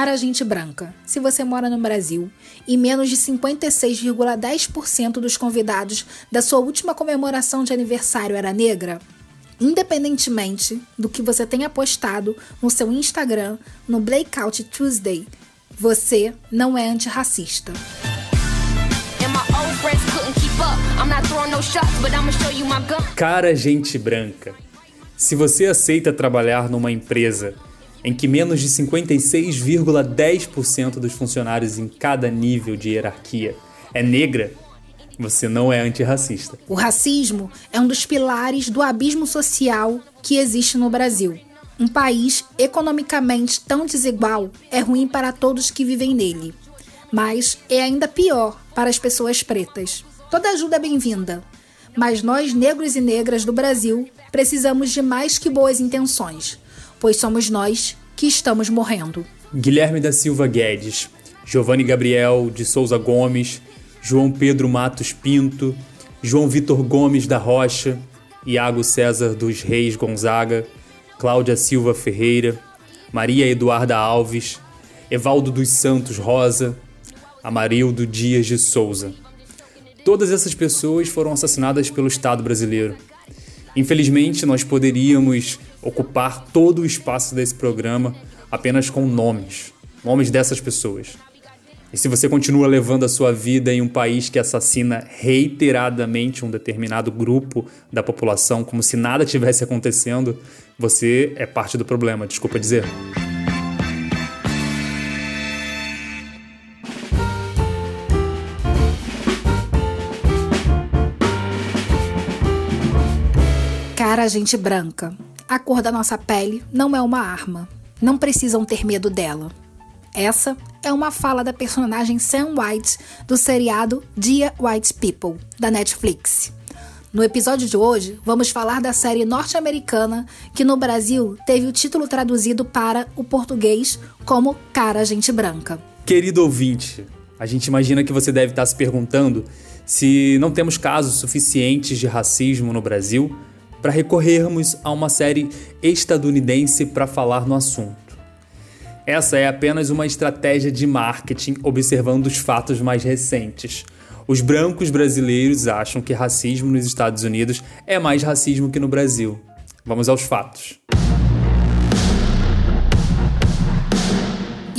Cara gente branca, se você mora no Brasil e menos de 56,10% dos convidados da sua última comemoração de aniversário era negra, independentemente do que você tenha postado no seu Instagram no Blackout Tuesday, você não é antirracista. Cara gente branca, se você aceita trabalhar numa empresa em que menos de 56,10% dos funcionários em cada nível de hierarquia é negra, você não é antirracista. O racismo é um dos pilares do abismo social que existe no Brasil. Um país economicamente tão desigual é ruim para todos que vivem nele, mas é ainda pior para as pessoas pretas. Toda ajuda é bem-vinda, mas nós, negros e negras do Brasil, precisamos de mais que boas intenções pois somos nós que estamos morrendo. Guilherme da Silva Guedes, Giovanni Gabriel de Souza Gomes, João Pedro Matos Pinto, João Vitor Gomes da Rocha, Iago César dos Reis Gonzaga, Cláudia Silva Ferreira, Maria Eduarda Alves, Evaldo dos Santos Rosa, Amarildo Dias de Souza. Todas essas pessoas foram assassinadas pelo Estado brasileiro. Infelizmente, nós poderíamos ocupar todo o espaço desse programa apenas com nomes, nomes dessas pessoas. E se você continua levando a sua vida em um país que assassina reiteradamente um determinado grupo da população como se nada tivesse acontecendo, você é parte do problema, desculpa dizer. Cara, gente branca. A cor da nossa pele não é uma arma. Não precisam ter medo dela. Essa é uma fala da personagem Sam White do seriado Dear White People, da Netflix. No episódio de hoje, vamos falar da série norte-americana que no Brasil teve o título traduzido para o português como Cara Gente Branca. Querido ouvinte, a gente imagina que você deve estar se perguntando se não temos casos suficientes de racismo no Brasil para recorrermos a uma série estadunidense para falar no assunto. Essa é apenas uma estratégia de marketing observando os fatos mais recentes. Os brancos brasileiros acham que racismo nos Estados Unidos é mais racismo que no Brasil. Vamos aos fatos.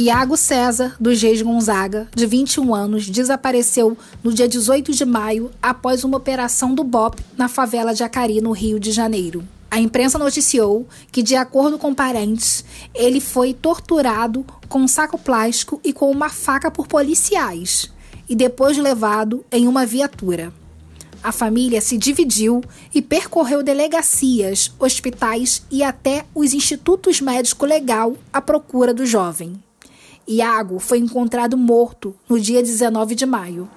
Iago César, dos Reis Gonzaga, de 21 anos, desapareceu no dia 18 de maio após uma operação do BOP na favela de Acari, no Rio de Janeiro. A imprensa noticiou que, de acordo com parentes, ele foi torturado com um saco plástico e com uma faca por policiais e depois levado em uma viatura. A família se dividiu e percorreu delegacias, hospitais e até os institutos médico legal à procura do jovem. Iago foi encontrado morto no dia 19 de maio.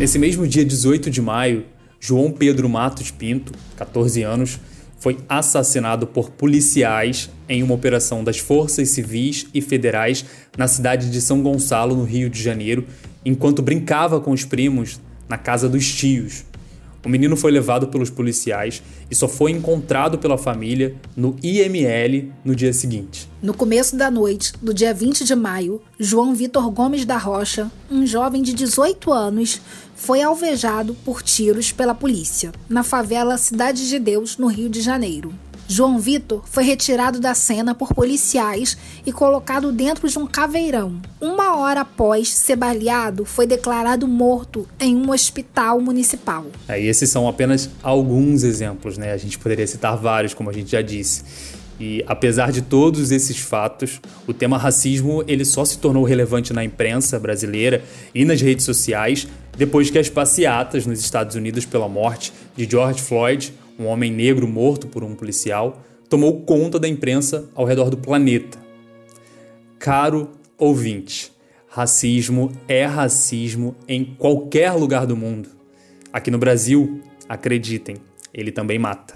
Nesse mesmo dia 18 de maio, João Pedro Matos Pinto, 14 anos, foi assassinado por policiais em uma operação das Forças Civis e Federais na cidade de São Gonçalo, no Rio de Janeiro, enquanto brincava com os primos na casa dos tios, o menino foi levado pelos policiais e só foi encontrado pela família no IML no dia seguinte. No começo da noite do dia 20 de maio, João Vitor Gomes da Rocha, um jovem de 18 anos, foi alvejado por tiros pela polícia na favela Cidade de Deus, no Rio de Janeiro. João Vitor foi retirado da cena por policiais e colocado dentro de um caveirão. Uma hora após ser baleado, foi declarado morto em um hospital municipal. É, esses são apenas alguns exemplos, né? A gente poderia citar vários, como a gente já disse. E apesar de todos esses fatos, o tema racismo ele só se tornou relevante na imprensa brasileira e nas redes sociais depois que as passeatas nos Estados Unidos pela morte de George Floyd um homem negro morto por um policial, tomou conta da imprensa ao redor do planeta. Caro ouvinte, racismo é racismo em qualquer lugar do mundo. Aqui no Brasil, acreditem, ele também mata.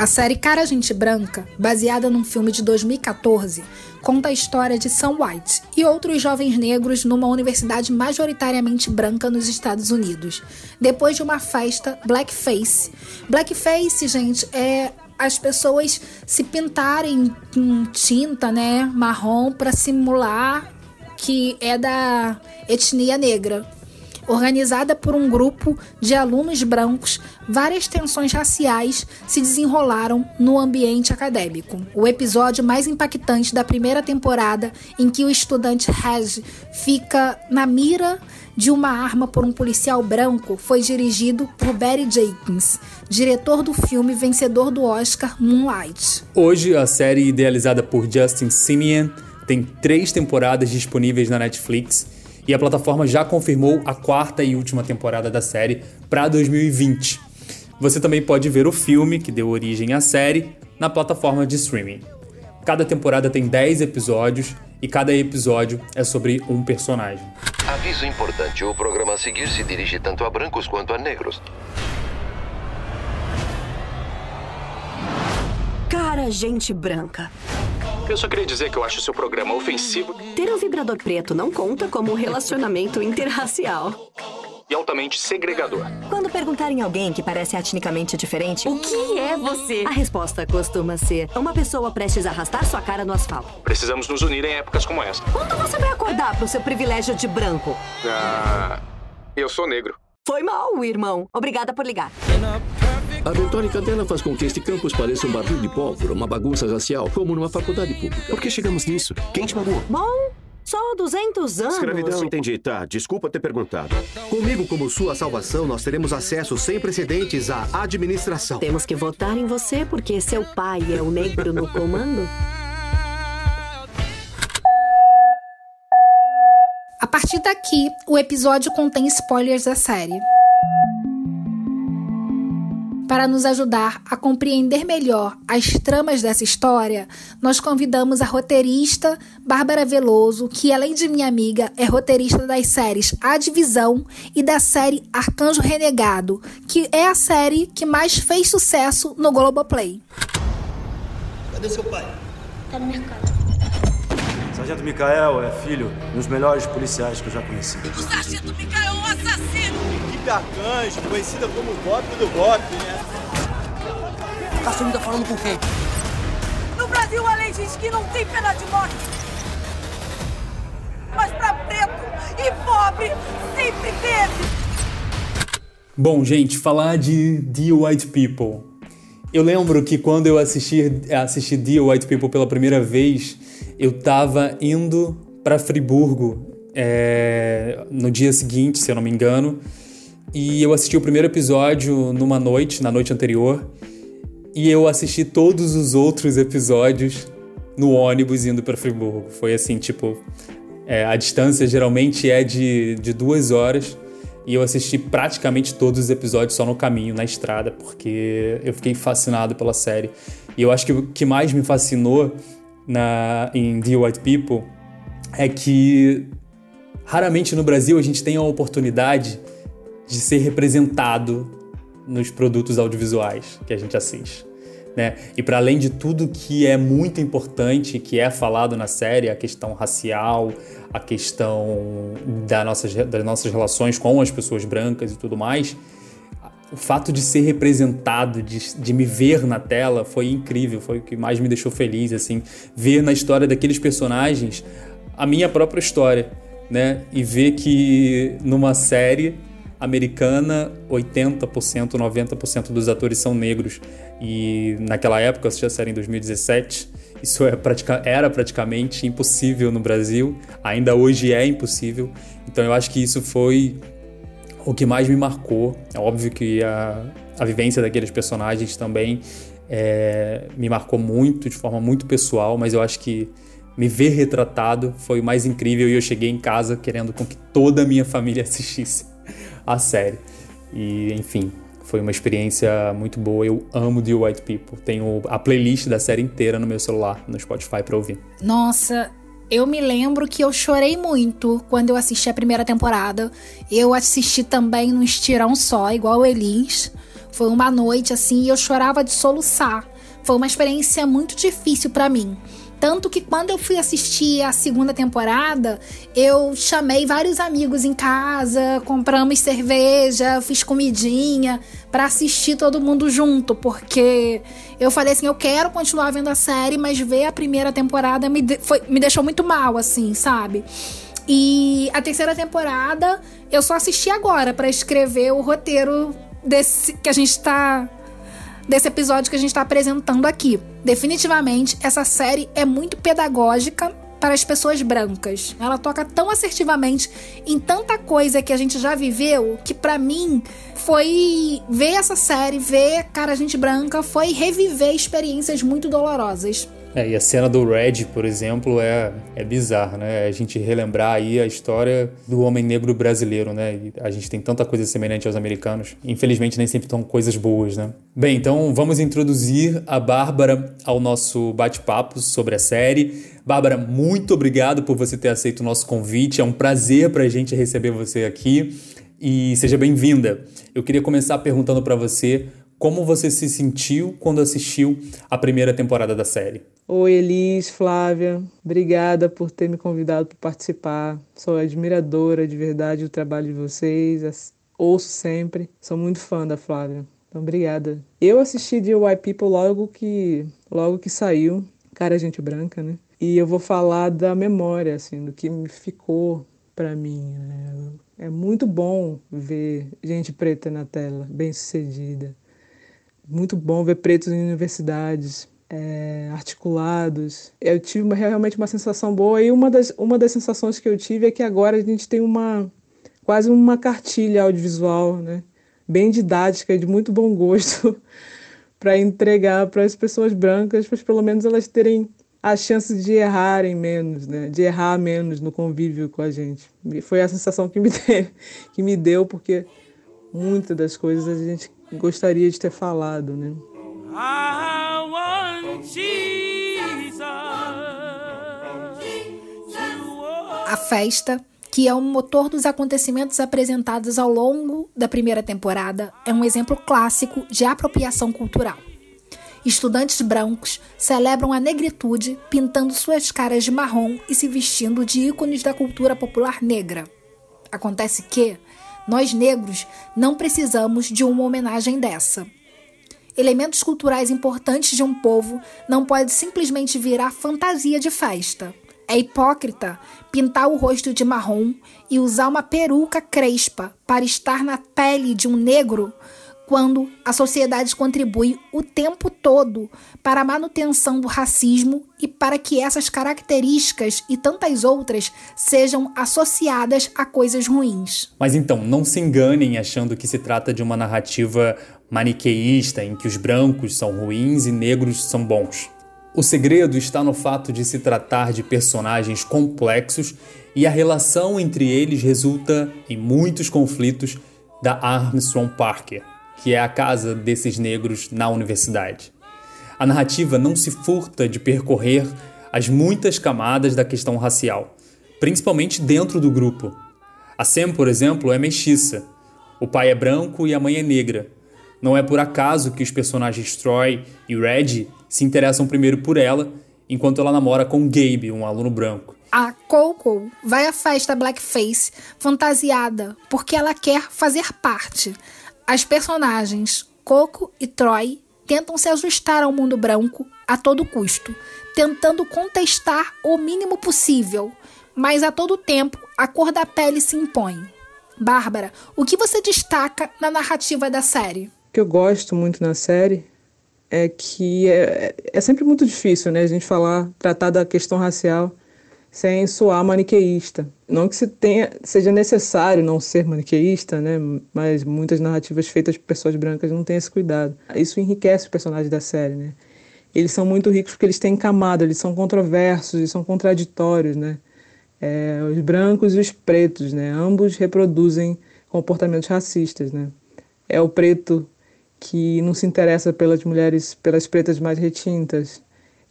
A série Cara Gente Branca, baseada num filme de 2014, conta a história de Sam White e outros jovens negros numa universidade majoritariamente branca nos Estados Unidos, depois de uma festa blackface. Blackface, gente, é as pessoas se pintarem com tinta, né, marrom para simular que é da etnia negra. Organizada por um grupo de alunos brancos, várias tensões raciais se desenrolaram no ambiente acadêmico. O episódio mais impactante da primeira temporada, em que o estudante Reg fica na mira de uma arma por um policial branco, foi dirigido por Barry Jenkins, diretor do filme vencedor do Oscar Moonlight. Hoje, a série idealizada por Justin Simeon tem três temporadas disponíveis na Netflix e a plataforma já confirmou a quarta e última temporada da série para 2020. Você também pode ver o filme que deu origem à série na plataforma de streaming. Cada temporada tem 10 episódios e cada episódio é sobre um personagem. Aviso importante: o programa a seguir se dirige tanto a brancos quanto a negros. Cara, gente branca. Eu só queria dizer que eu acho seu programa ofensivo. Ter um vibrador preto não conta como um relacionamento interracial. E altamente segregador. Quando perguntarem alguém que parece etnicamente diferente, o que é você? A resposta costuma ser uma pessoa prestes a arrastar sua cara no asfalto. Precisamos nos unir em épocas como essa. Quando você vai acordar pro seu privilégio de branco? Ah, eu sou negro. Foi mal, irmão. Obrigada por ligar. A retórica dela faz com que este campus pareça um barril de pólvora, uma bagunça racial, como numa faculdade pública. Por que chegamos nisso? Quem te mandou? Bom, só 200 anos. Escravidão, entendi. Tá, desculpa ter perguntado. Comigo como sua salvação, nós teremos acesso sem precedentes à administração. Temos que votar em você porque seu pai é o negro no comando? A partir daqui, o episódio contém spoilers da série. Para nos ajudar a compreender melhor as tramas dessa história, nós convidamos a roteirista Bárbara Veloso, que além de minha amiga, é roteirista das séries A Divisão e da série Arcanjo Renegado, que é a série que mais fez sucesso no Globoplay. Cadê seu pai? Tá no mercado. Sargento Micael é filho dos melhores policiais que eu já conheci. O Sargento Micael é um assassino! Equipe Arcanjo, conhecida como o Bop do Bop, né? Tá sumindo falando com quem? No Brasil a lei diz que não tem pena de morte. Mas pra preto e pobre sempre teve. Bom, gente, falar de The White People. Eu lembro que quando eu assisti, assisti The White People pela primeira vez, eu tava indo para Friburgo é, no dia seguinte, se eu não me engano, e eu assisti o primeiro episódio numa noite, na noite anterior, e eu assisti todos os outros episódios no ônibus indo para Friburgo. Foi assim, tipo, é, a distância geralmente é de, de duas horas e eu assisti praticamente todos os episódios só no caminho, na estrada, porque eu fiquei fascinado pela série. E eu acho que o que mais me fascinou na, em The White People é que raramente no Brasil a gente tem a oportunidade de ser representado nos produtos audiovisuais que a gente assiste. Né? E para além de tudo que é muito importante, que é falado na série, a questão racial, a questão da das nossas relações com as pessoas brancas e tudo mais, o fato de ser representado, de, de me ver na tela, foi incrível, foi o que mais me deixou feliz, assim, ver na história daqueles personagens a minha própria história, né? E ver que numa série americana, 80%, 90% dos atores são negros. E naquela época, eu assisti a série em 2017, isso é pratica era praticamente impossível no Brasil, ainda hoje é impossível. Então eu acho que isso foi o que mais me marcou. É óbvio que a, a vivência daqueles personagens também é, me marcou muito, de forma muito pessoal, mas eu acho que me ver retratado foi o mais incrível e eu cheguei em casa querendo com que toda a minha família assistisse a série. E, enfim, foi uma experiência muito boa. Eu amo The White People. Tenho a playlist da série inteira no meu celular, no Spotify, para ouvir. Nossa, eu me lembro que eu chorei muito quando eu assisti a primeira temporada. Eu assisti também num estirão só, igual o Elis, Foi uma noite assim e eu chorava de soluçar. Foi uma experiência muito difícil para mim. Tanto que quando eu fui assistir a segunda temporada, eu chamei vários amigos em casa, compramos cerveja, fiz comidinha para assistir todo mundo junto, porque eu falei assim, eu quero continuar vendo a série, mas ver a primeira temporada me, de, foi, me deixou muito mal, assim, sabe? E a terceira temporada eu só assisti agora para escrever o roteiro desse que a gente tá desse episódio que a gente está apresentando aqui. Definitivamente, essa série é muito pedagógica para as pessoas brancas. Ela toca tão assertivamente em tanta coisa que a gente já viveu que para mim foi ver essa série, ver cara gente branca, foi reviver experiências muito dolorosas. É, e a cena do Red, por exemplo, é, é bizarra, né? A gente relembrar aí a história do homem negro brasileiro, né? E a gente tem tanta coisa semelhante aos americanos. Infelizmente, nem sempre estão coisas boas, né? Bem, então vamos introduzir a Bárbara ao nosso bate-papo sobre a série. Bárbara, muito obrigado por você ter aceito o nosso convite. É um prazer para a gente receber você aqui. E seja bem-vinda. Eu queria começar perguntando para você como você se sentiu quando assistiu a primeira temporada da série. Oi, Elis, Flávia. Obrigada por ter me convidado para participar. Sou admiradora de verdade do trabalho de vocês. Ouço sempre. Sou muito fã da Flávia. Então, obrigada. Eu assisti The White People logo que, logo que saiu. Cara, gente branca, né? E eu vou falar da memória, assim, do que ficou para mim. Né? É muito bom ver gente preta na tela, bem sucedida. Muito bom ver pretos em universidades, é, articulados. Eu tive uma, realmente uma sensação boa e uma das, uma das sensações que eu tive é que agora a gente tem uma quase uma cartilha audiovisual, né? bem didática, de muito bom gosto, para entregar para as pessoas brancas, para pelo menos elas terem a chance de errarem menos, né? de errar menos no convívio com a gente. E foi a sensação que me, deu, que me deu, porque muitas das coisas a gente gostaria de ter falado. Né? A festa, que é o motor dos acontecimentos apresentados ao longo da primeira temporada, é um exemplo clássico de apropriação cultural. Estudantes brancos celebram a negritude pintando suas caras de marrom e se vestindo de ícones da cultura popular negra. Acontece que nós negros não precisamos de uma homenagem dessa elementos culturais importantes de um povo não pode simplesmente virar fantasia de festa. É hipócrita pintar o rosto de marrom e usar uma peruca crespa para estar na pele de um negro quando a sociedade contribui o tempo todo para a manutenção do racismo e para que essas características e tantas outras sejam associadas a coisas ruins. Mas então, não se enganem achando que se trata de uma narrativa maniqueísta em que os brancos são ruins e negros são bons. O segredo está no fato de se tratar de personagens complexos e a relação entre eles resulta em muitos conflitos da Armstrong Parker, que é a casa desses negros na universidade. A narrativa não se furta de percorrer as muitas camadas da questão racial, principalmente dentro do grupo. A Sam, por exemplo, é mestiça. O pai é branco e a mãe é negra. Não é por acaso que os personagens Troy e Red se interessam primeiro por ela, enquanto ela namora com Gabe, um aluno branco. A Coco vai à festa blackface fantasiada porque ela quer fazer parte. As personagens Coco e Troy tentam se ajustar ao mundo branco a todo custo, tentando contestar o mínimo possível, mas a todo tempo a cor da pele se impõe. Bárbara, o que você destaca na narrativa da série? O que eu gosto muito na série é que é, é sempre muito difícil né, a gente falar, tratar da questão racial sem soar maniqueísta. Não que se tenha, seja necessário não ser maniqueísta, né? mas muitas narrativas feitas por pessoas brancas não têm esse cuidado. Isso enriquece o personagem da série. Né? Eles são muito ricos porque eles têm camada, eles são controversos, eles são contraditórios. Né? É, os brancos e os pretos, né? ambos reproduzem comportamentos racistas. Né? É o preto que não se interessa pelas mulheres, pelas pretas mais retintas.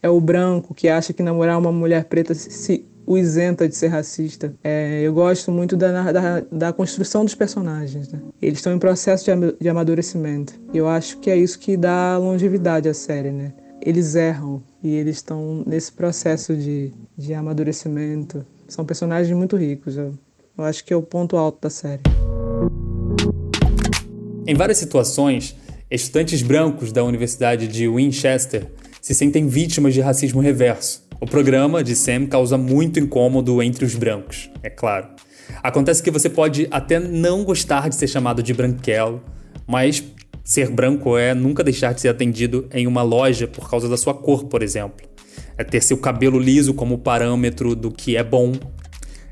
É o branco que acha que namorar uma mulher preta se o isenta de ser racista. É, eu gosto muito da, da, da, construção dos personagens. Né? Eles estão em processo de, de amadurecimento. E eu acho que é isso que dá longevidade à série. Né? Eles erram e eles estão nesse processo de, de amadurecimento. São personagens muito ricos. Eu, eu acho que é o ponto alto da série. Em várias situações, estudantes brancos da Universidade de Winchester se sentem vítimas de racismo reverso. O programa de Sam causa muito incômodo entre os brancos, é claro. Acontece que você pode até não gostar de ser chamado de branquelo, mas ser branco é nunca deixar de ser atendido em uma loja por causa da sua cor, por exemplo. É ter seu cabelo liso como parâmetro do que é bom.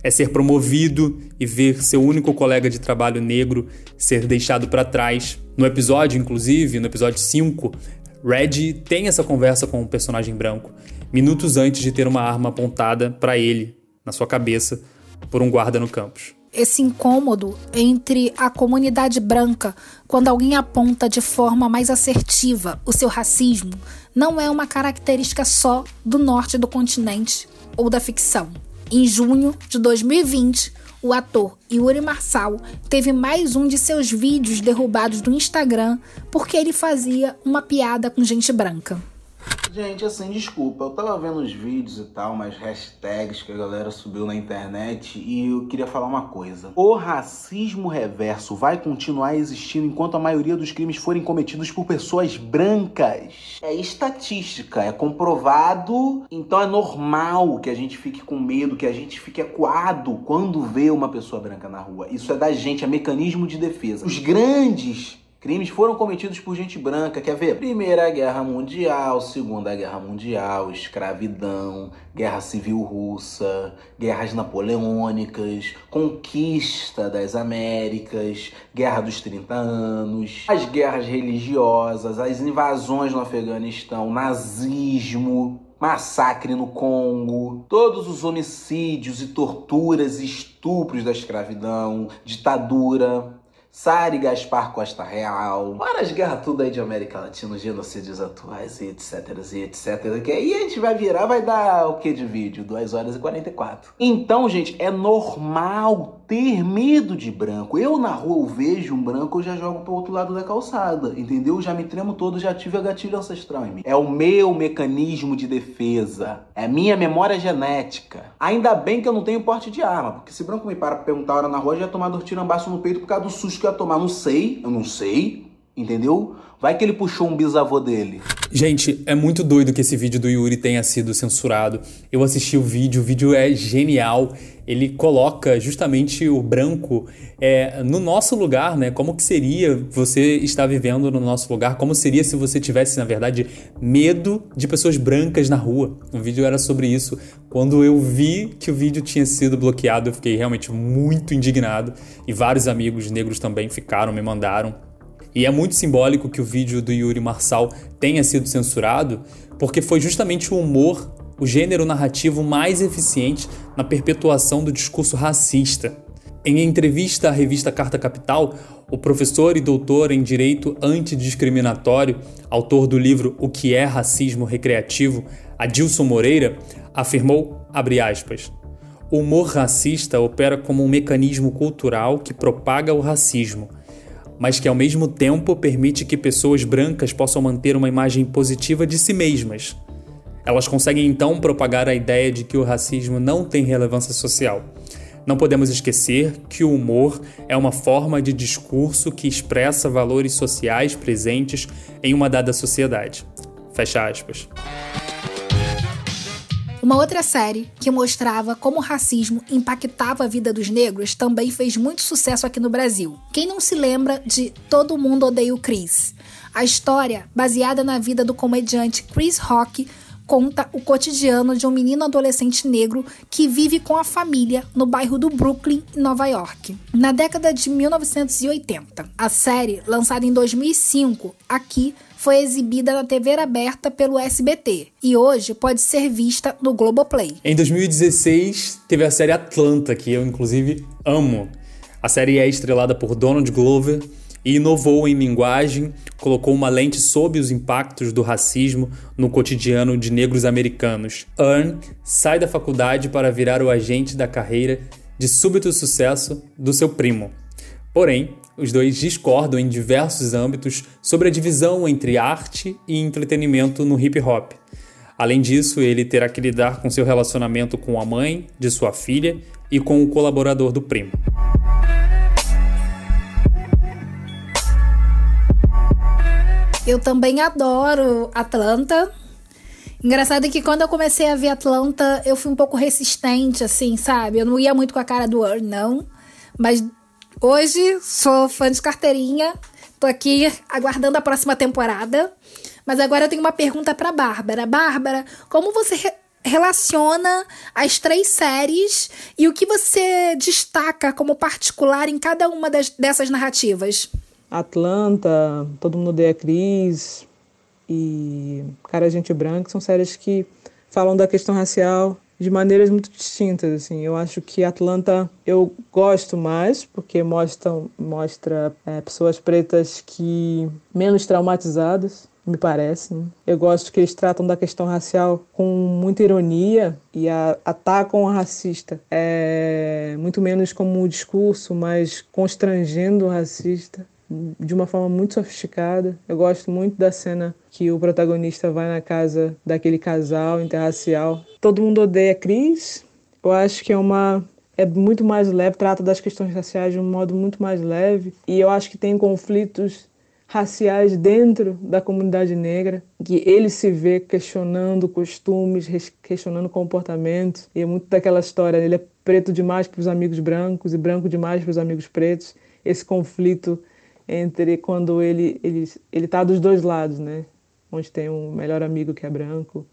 É ser promovido e ver seu único colega de trabalho negro ser deixado para trás. No episódio, inclusive, no episódio 5, Red tem essa conversa com o um personagem branco, minutos antes de ter uma arma apontada para ele, na sua cabeça, por um guarda no campus. Esse incômodo entre a comunidade branca quando alguém aponta de forma mais assertiva o seu racismo não é uma característica só do norte do continente ou da ficção. Em junho de 2020, o ator Yuri Marçal teve mais um de seus vídeos derrubados do Instagram porque ele fazia uma piada com gente branca. Gente, assim, desculpa, eu tava vendo os vídeos e tal, umas hashtags que a galera subiu na internet e eu queria falar uma coisa. O racismo reverso vai continuar existindo enquanto a maioria dos crimes forem cometidos por pessoas brancas. É estatística, é comprovado, então é normal que a gente fique com medo, que a gente fique acuado quando vê uma pessoa branca na rua. Isso é da gente, é mecanismo de defesa. Os grandes Crimes foram cometidos por gente branca, quer ver? Primeira Guerra Mundial, Segunda Guerra Mundial, escravidão, Guerra Civil Russa, guerras napoleônicas, conquista das Américas, Guerra dos 30 anos, as guerras religiosas, as invasões no Afeganistão, nazismo, massacre no Congo, todos os homicídios e torturas e estupros da escravidão, ditadura, Sari Gaspar Costa Real, várias guerras tudo aí de América Latina, genocídios atuais e etc, e etc. Que aí a gente vai virar, vai dar o que de vídeo? 2 horas e 44. Então, gente, é normal ter medo de branco. Eu na rua eu vejo um branco, eu já jogo pro outro lado da calçada, entendeu? Já me tremo todo, já tive a gatilho ancestral em mim. É o meu mecanismo de defesa. É minha memória genética. Ainda bem que eu não tenho porte de arma, porque se branco me para pra perguntar a hora na rua, já ia tomar dor tirambaço no peito por causa do susto que eu ia tomar. Não sei, eu não sei, entendeu? Vai que ele puxou um bisavô dele. Gente, é muito doido que esse vídeo do Yuri tenha sido censurado. Eu assisti o vídeo, o vídeo é genial. Ele coloca justamente o branco é, no nosso lugar, né? Como que seria você estar vivendo no nosso lugar? Como seria se você tivesse, na verdade, medo de pessoas brancas na rua? O vídeo era sobre isso. Quando eu vi que o vídeo tinha sido bloqueado, eu fiquei realmente muito indignado. E vários amigos negros também ficaram, me mandaram e é muito simbólico que o vídeo do Yuri Marçal tenha sido censurado, porque foi justamente o humor, o gênero narrativo mais eficiente na perpetuação do discurso racista. Em entrevista à revista Carta Capital, o professor e doutor em Direito Antidiscriminatório, autor do livro O que é Racismo Recreativo, Adilson Moreira, afirmou, aspas, o humor racista opera como um mecanismo cultural que propaga o racismo, mas que ao mesmo tempo permite que pessoas brancas possam manter uma imagem positiva de si mesmas. Elas conseguem então propagar a ideia de que o racismo não tem relevância social. Não podemos esquecer que o humor é uma forma de discurso que expressa valores sociais presentes em uma dada sociedade. Fecha aspas. Uma outra série que mostrava como o racismo impactava a vida dos negros também fez muito sucesso aqui no Brasil. Quem não se lembra de Todo Mundo Odeia o Chris? A história, baseada na vida do comediante Chris Rock, conta o cotidiano de um menino adolescente negro que vive com a família no bairro do Brooklyn, em Nova York. Na década de 1980, a série, lançada em 2005, aqui foi exibida na TV aberta pelo SBT e hoje pode ser vista no Globoplay. Em 2016, teve a série Atlanta, que eu inclusive amo. A série é estrelada por Donald Glover e inovou em linguagem, colocou uma lente sob os impactos do racismo no cotidiano de negros americanos. Earn sai da faculdade para virar o agente da carreira de súbito sucesso do seu primo. Porém, os dois discordam em diversos âmbitos sobre a divisão entre arte e entretenimento no hip hop. Além disso, ele terá que lidar com seu relacionamento com a mãe de sua filha e com o colaborador do primo. Eu também adoro Atlanta. Engraçado que quando eu comecei a ver Atlanta, eu fui um pouco resistente, assim, sabe? Eu não ia muito com a cara do Earn, não. Mas hoje sou fã de carteirinha. Tô aqui aguardando a próxima temporada. Mas agora eu tenho uma pergunta pra Bárbara. Bárbara, como você re relaciona as três séries e o que você destaca como particular em cada uma das, dessas narrativas? Atlanta, Todo Mundo Odeia Cris e Cara Gente Branca são séries que falam da questão racial de maneiras muito distintas. Assim, eu acho que Atlanta eu gosto mais porque mostra, mostra é, pessoas pretas que menos traumatizadas, me parece. Né? Eu gosto que eles tratam da questão racial com muita ironia e a, atacam o racista, é, muito menos como um discurso, mas constrangendo o racista de uma forma muito sofisticada. Eu gosto muito da cena que o protagonista vai na casa daquele casal interracial. Todo mundo odeia Cris. Eu acho que é uma é muito mais leve, trata das questões raciais de um modo muito mais leve e eu acho que tem conflitos raciais dentro da comunidade negra, que ele se vê questionando costumes, questionando comportamentos. E é muito daquela história, ele é preto demais para os amigos brancos e branco demais para os amigos pretos. Esse conflito entre quando ele ele ele tá dos dois lados, né? Onde tem um melhor amigo que é branco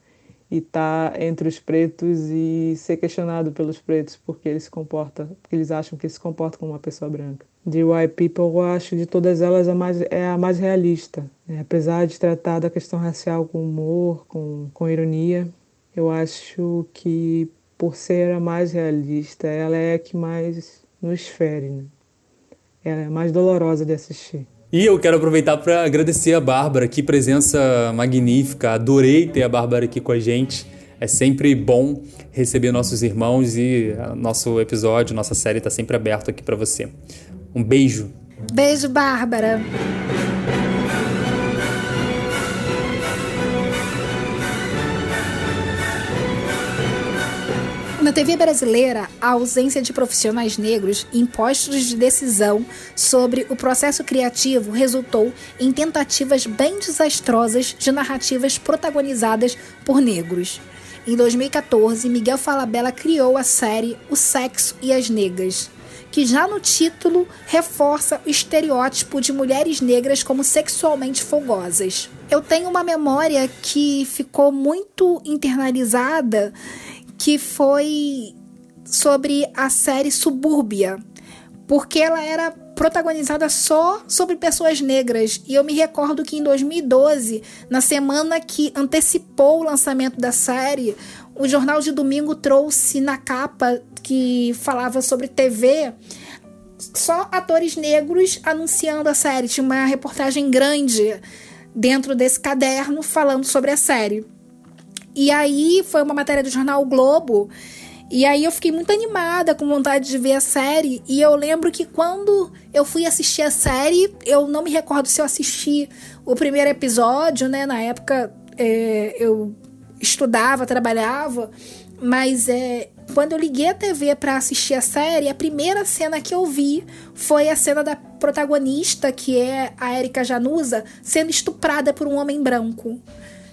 e tá entre os pretos e ser questionado pelos pretos porque ele se comporta, porque eles acham que ele se comporta como uma pessoa branca. De White People, eu acho de todas elas a mais é a mais realista, né? apesar de tratar da questão racial com humor, com com ironia, eu acho que por ser a mais realista, ela é a que mais nos fere, né? É mais dolorosa de assistir. E eu quero aproveitar para agradecer a Bárbara, que presença magnífica. Adorei ter a Bárbara aqui com a gente. É sempre bom receber nossos irmãos e nosso episódio, nossa série está sempre aberto aqui para você. Um beijo. Beijo, Bárbara. TV brasileira, a ausência de profissionais negros em postos de decisão sobre o processo criativo resultou em tentativas bem desastrosas de narrativas protagonizadas por negros. Em 2014, Miguel Falabella criou a série O Sexo e as Negas, que já no título reforça o estereótipo de mulheres negras como sexualmente folgosas. Eu tenho uma memória que ficou muito internalizada que foi sobre a série Subúrbia, porque ela era protagonizada só sobre pessoas negras. E eu me recordo que em 2012, na semana que antecipou o lançamento da série, o Jornal de Domingo trouxe na capa que falava sobre TV só atores negros anunciando a série. Tinha uma reportagem grande dentro desse caderno falando sobre a série. E aí foi uma matéria do jornal o Globo. E aí eu fiquei muito animada, com vontade de ver a série. E eu lembro que quando eu fui assistir a série, eu não me recordo se eu assisti o primeiro episódio, né? Na época é, eu estudava, trabalhava. Mas é, quando eu liguei a TV para assistir a série, a primeira cena que eu vi foi a cena da protagonista, que é a Erika Januza, sendo estuprada por um homem branco.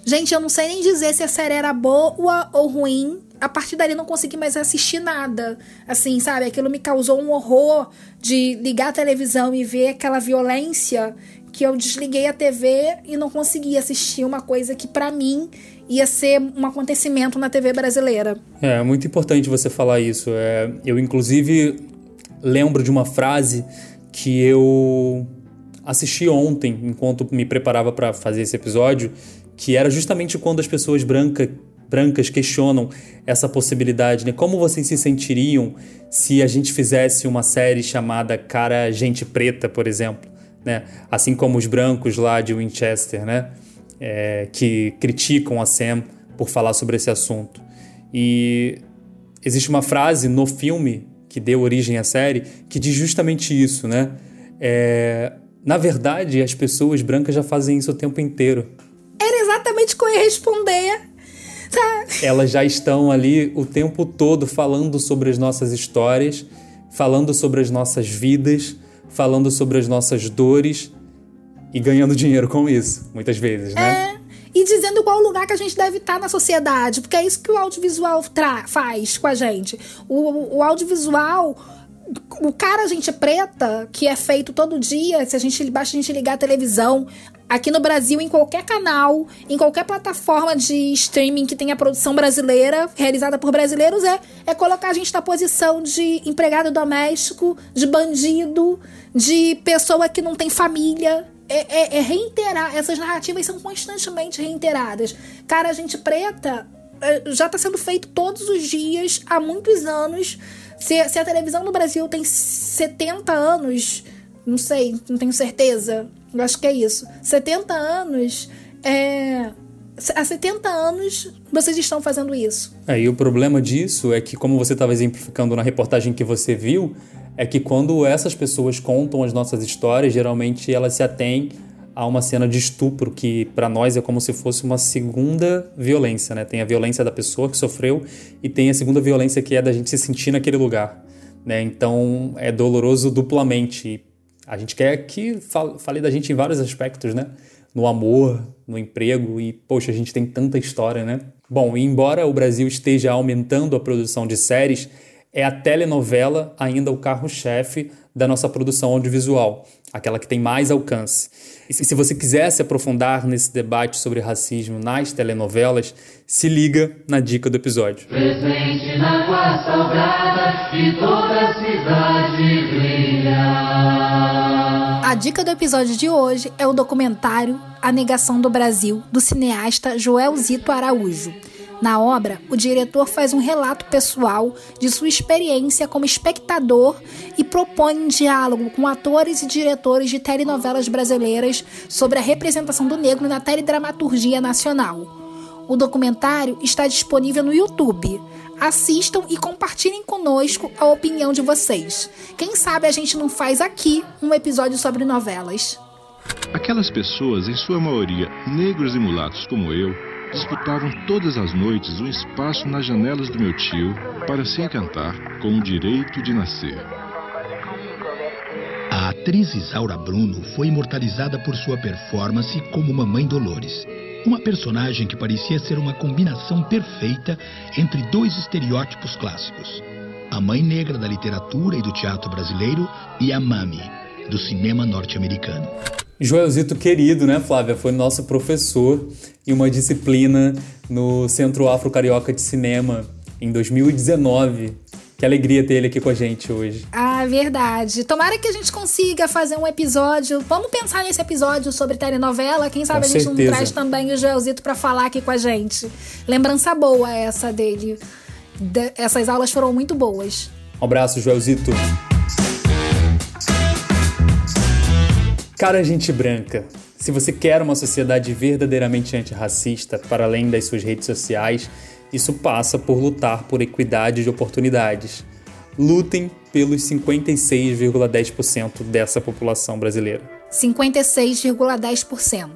Gente, eu não sei nem dizer se a série era boa ou ruim. A partir dali não consegui mais assistir nada. Assim, sabe? Aquilo me causou um horror de ligar a televisão e ver aquela violência que eu desliguei a TV e não consegui assistir uma coisa que para mim ia ser um acontecimento na TV brasileira. É muito importante você falar isso. É, eu inclusive lembro de uma frase que eu assisti ontem enquanto me preparava para fazer esse episódio que era justamente quando as pessoas branca, brancas questionam essa possibilidade, né? Como vocês se sentiriam se a gente fizesse uma série chamada Cara Gente Preta, por exemplo? né? Assim como os brancos lá de Winchester, né? É, que criticam a Sam por falar sobre esse assunto. E existe uma frase no filme que deu origem à série que diz justamente isso, né? É, na verdade, as pessoas brancas já fazem isso o tempo inteiro. Exatamente o que eu ia responder. Tá. Elas já estão ali o tempo todo falando sobre as nossas histórias, falando sobre as nossas vidas, falando sobre as nossas dores e ganhando dinheiro com isso, muitas vezes, né? É. E dizendo qual lugar que a gente deve estar na sociedade, porque é isso que o audiovisual faz com a gente. O, o audiovisual o cara gente preta, que é feito todo dia, se a gente basta a gente ligar a televisão, aqui no Brasil, em qualquer canal, em qualquer plataforma de streaming que tenha produção brasileira, realizada por brasileiros, é, é colocar a gente na posição de empregado doméstico, de bandido, de pessoa que não tem família. É, é, é reiterar, essas narrativas são constantemente reiteradas. Cara, a gente preta já está sendo feito todos os dias, há muitos anos. Se, se a televisão no Brasil tem 70 anos, não sei, não tenho certeza, eu acho que é isso. 70 anos, é, há 70 anos vocês estão fazendo isso. É, e o problema disso é que, como você estava exemplificando na reportagem que você viu, é que quando essas pessoas contam as nossas histórias, geralmente elas se atêm a uma cena de estupro que para nós é como se fosse uma segunda violência, né? Tem a violência da pessoa que sofreu e tem a segunda violência que é da gente se sentir naquele lugar, né? Então é doloroso duplamente. A gente quer que fale da gente em vários aspectos, né? No amor, no emprego e, poxa, a gente tem tanta história, né? Bom, embora o Brasil esteja aumentando a produção de séries, é a telenovela ainda o carro-chefe da nossa produção audiovisual, aquela que tem mais alcance. E se você quiser se aprofundar nesse debate sobre racismo nas telenovelas, se liga na dica do episódio. Presente na quarta e toda a cidade brilha. A dica do episódio de hoje é o documentário A Negação do Brasil, do cineasta Joel Zito Araújo. Na obra, o diretor faz um relato pessoal de sua experiência como espectador e propõe um diálogo com atores e diretores de telenovelas brasileiras sobre a representação do negro na teledramaturgia nacional. O documentário está disponível no YouTube. Assistam e compartilhem conosco a opinião de vocês. Quem sabe a gente não faz aqui um episódio sobre novelas. Aquelas pessoas, em sua maioria negros e mulatos como eu, disputavam todas as noites um espaço nas janelas do meu tio para se encantar com o direito de nascer. A atriz Isaura Bruno foi imortalizada por sua performance como Mamãe Dolores. Uma personagem que parecia ser uma combinação perfeita entre dois estereótipos clássicos: a mãe negra da literatura e do teatro brasileiro e a Mami, do cinema norte-americano. Joelzito querido, né, Flávia? Foi nosso professor em uma disciplina no Centro Afro Carioca de Cinema em 2019. Que alegria ter ele aqui com a gente hoje. Ah, verdade. Tomara que a gente consiga fazer um episódio. Vamos pensar nesse episódio sobre telenovela. Quem sabe com a gente certeza. não traz também o Joelzito para falar aqui com a gente. Lembrança boa essa dele. De essas aulas foram muito boas. Um abraço, Joelzito. Cara, gente branca, se você quer uma sociedade verdadeiramente antirracista, para além das suas redes sociais, isso passa por lutar por equidade de oportunidades. Lutem pelos 56,10% dessa população brasileira. 56,10%.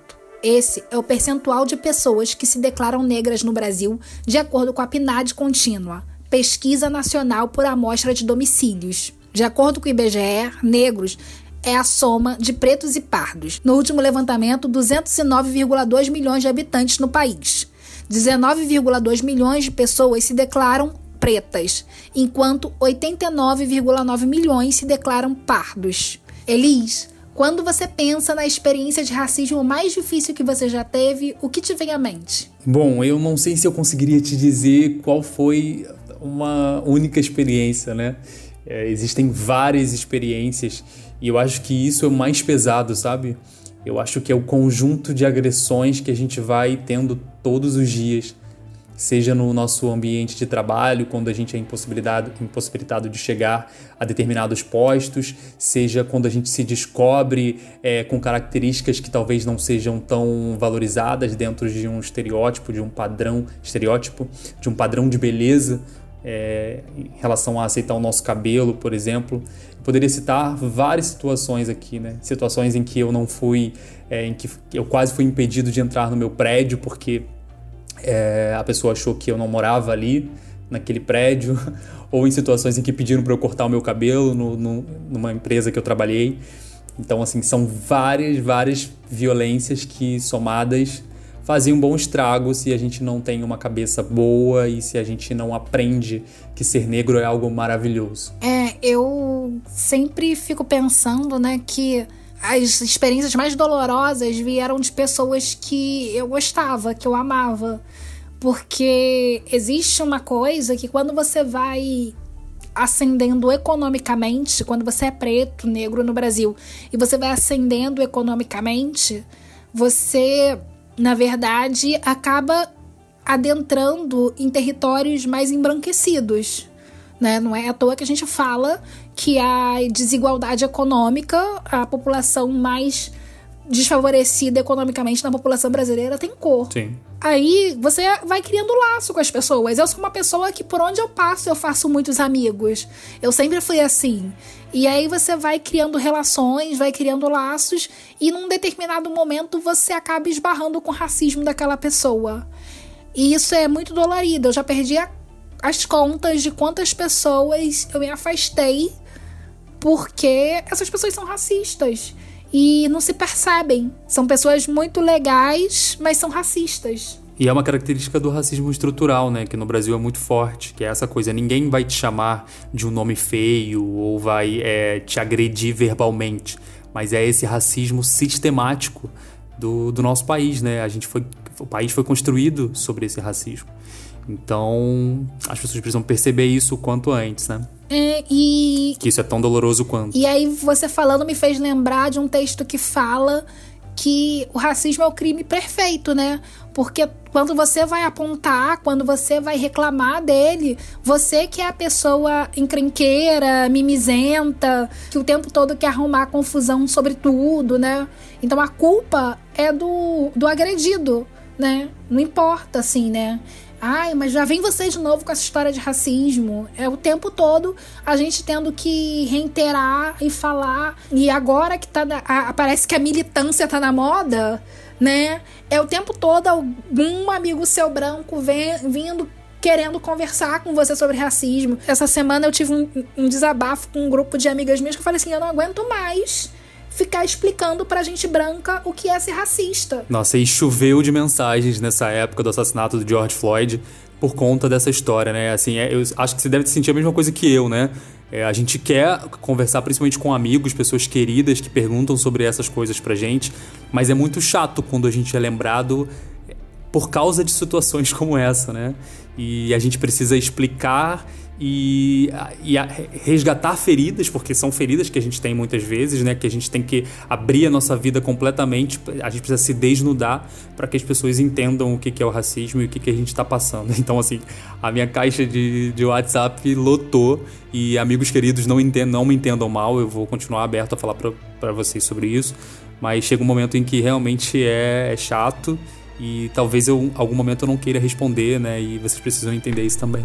Esse é o percentual de pessoas que se declaram negras no Brasil, de acordo com a PNAD contínua, Pesquisa Nacional por Amostra de Domicílios. De acordo com o IBGE, negros é a soma de pretos e pardos. No último levantamento, 209,2 milhões de habitantes no país. 19,2 milhões de pessoas se declaram pretas, enquanto 89,9 milhões se declaram pardos. Elis, quando você pensa na experiência de racismo mais difícil que você já teve, o que te vem à mente? Bom, eu não sei se eu conseguiria te dizer qual foi uma única experiência, né? É, existem várias experiências e eu acho que isso é o mais pesado, sabe? Eu acho que é o conjunto de agressões que a gente vai tendo todos os dias. seja no nosso ambiente de trabalho, quando a gente é impossibilitado, impossibilitado de chegar a determinados postos, seja quando a gente se descobre é, com características que talvez não sejam tão valorizadas dentro de um estereótipo, de um padrão, estereótipo, de um padrão de beleza. É, em relação a aceitar o nosso cabelo, por exemplo. Poderia citar várias situações aqui, né? Situações em que eu não fui, é, em que eu quase fui impedido de entrar no meu prédio porque é, a pessoa achou que eu não morava ali, naquele prédio, ou em situações em que pediram para eu cortar o meu cabelo no, no, numa empresa que eu trabalhei. Então, assim, são várias, várias violências que somadas fazem um bom estrago se a gente não tem uma cabeça boa e se a gente não aprende que ser negro é algo maravilhoso. É, eu sempre fico pensando, né, que as experiências mais dolorosas vieram de pessoas que eu gostava, que eu amava. Porque existe uma coisa que quando você vai ascendendo economicamente, quando você é preto, negro no Brasil, e você vai ascendendo economicamente, você, na verdade, acaba adentrando em territórios mais embranquecidos. Né? Não é à toa que a gente fala que a desigualdade econômica, a população mais desfavorecida economicamente na população brasileira tem cor. Sim. Aí você vai criando laço com as pessoas. Eu sou uma pessoa que por onde eu passo eu faço muitos amigos. Eu sempre fui assim. E aí você vai criando relações, vai criando laços e num determinado momento você acaba esbarrando com o racismo daquela pessoa. E isso é muito dolorido. Eu já perdi a, as contas de quantas pessoas eu me afastei porque essas pessoas são racistas e não se percebem. São pessoas muito legais, mas são racistas. E é uma característica do racismo estrutural, né? Que no Brasil é muito forte, que é essa coisa. Ninguém vai te chamar de um nome feio ou vai é, te agredir verbalmente. Mas é esse racismo sistemático do, do nosso país, né? A gente foi, o país foi construído sobre esse racismo. Então, as pessoas precisam perceber isso o quanto antes, né? É, e. Que isso é tão doloroso quanto. E aí, você falando me fez lembrar de um texto que fala que o racismo é o crime perfeito, né? Porque quando você vai apontar, quando você vai reclamar dele, você que é a pessoa encrenqueira, mimizenta, que o tempo todo quer arrumar confusão sobre tudo, né? Então a culpa é do, do agredido, né? Não importa, assim, né? Ai, mas já vem você de novo com essa história de racismo. É o tempo todo a gente tendo que reiterar e falar. E agora que tá. Na, a, parece que a militância tá na moda, né? É o tempo todo algum amigo seu branco vem, vindo querendo conversar com você sobre racismo. Essa semana eu tive um, um desabafo com um grupo de amigas minhas que eu falei assim: eu não aguento mais ficar explicando pra gente branca o que é ser racista. Nossa, e choveu de mensagens nessa época do assassinato do George Floyd por conta dessa história, né? Assim, é, eu acho que você deve sentir a mesma coisa que eu, né? É, a gente quer conversar principalmente com amigos, pessoas queridas que perguntam sobre essas coisas pra gente, mas é muito chato quando a gente é lembrado por causa de situações como essa, né? E a gente precisa explicar e, e resgatar feridas, porque são feridas que a gente tem muitas vezes, né? Que a gente tem que abrir a nossa vida completamente, a gente precisa se desnudar para que as pessoas entendam o que, que é o racismo e o que, que a gente está passando. Então, assim, a minha caixa de, de WhatsApp lotou e amigos queridos não, não me entendam mal, eu vou continuar aberto a falar para vocês sobre isso, mas chega um momento em que realmente é, é chato e talvez eu, algum momento eu não queira responder, né? E vocês precisam entender isso também.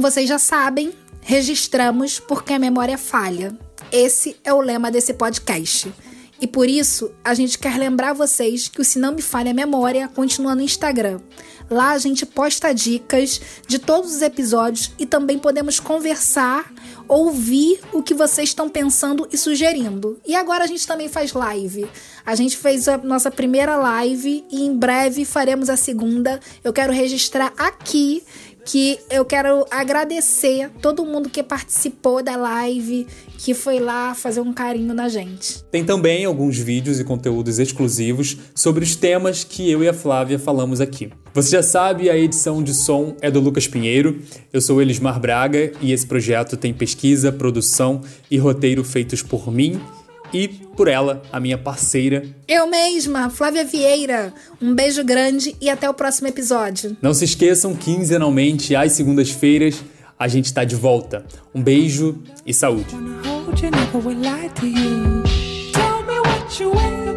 Como vocês já sabem, registramos porque a memória falha. Esse é o lema desse podcast. E por isso, a gente quer lembrar vocês que o Se Não Me Falha a Memória continua no Instagram. Lá a gente posta dicas de todos os episódios e também podemos conversar, ouvir o que vocês estão pensando e sugerindo. E agora a gente também faz live. A gente fez a nossa primeira live e em breve faremos a segunda. Eu quero registrar aqui que eu quero agradecer todo mundo que participou da live, que foi lá fazer um carinho na gente. Tem também alguns vídeos e conteúdos exclusivos sobre os temas que eu e a Flávia falamos aqui. Você já sabe, a edição de som é do Lucas Pinheiro, eu sou Elismar Braga e esse projeto tem pesquisa, produção e roteiro feitos por mim e por ela, a minha parceira. Eu mesma, Flávia Vieira. Um beijo grande e até o próximo episódio. Não se esqueçam, quinzenalmente, às segundas-feiras, a gente está de volta. Um beijo e saúde. you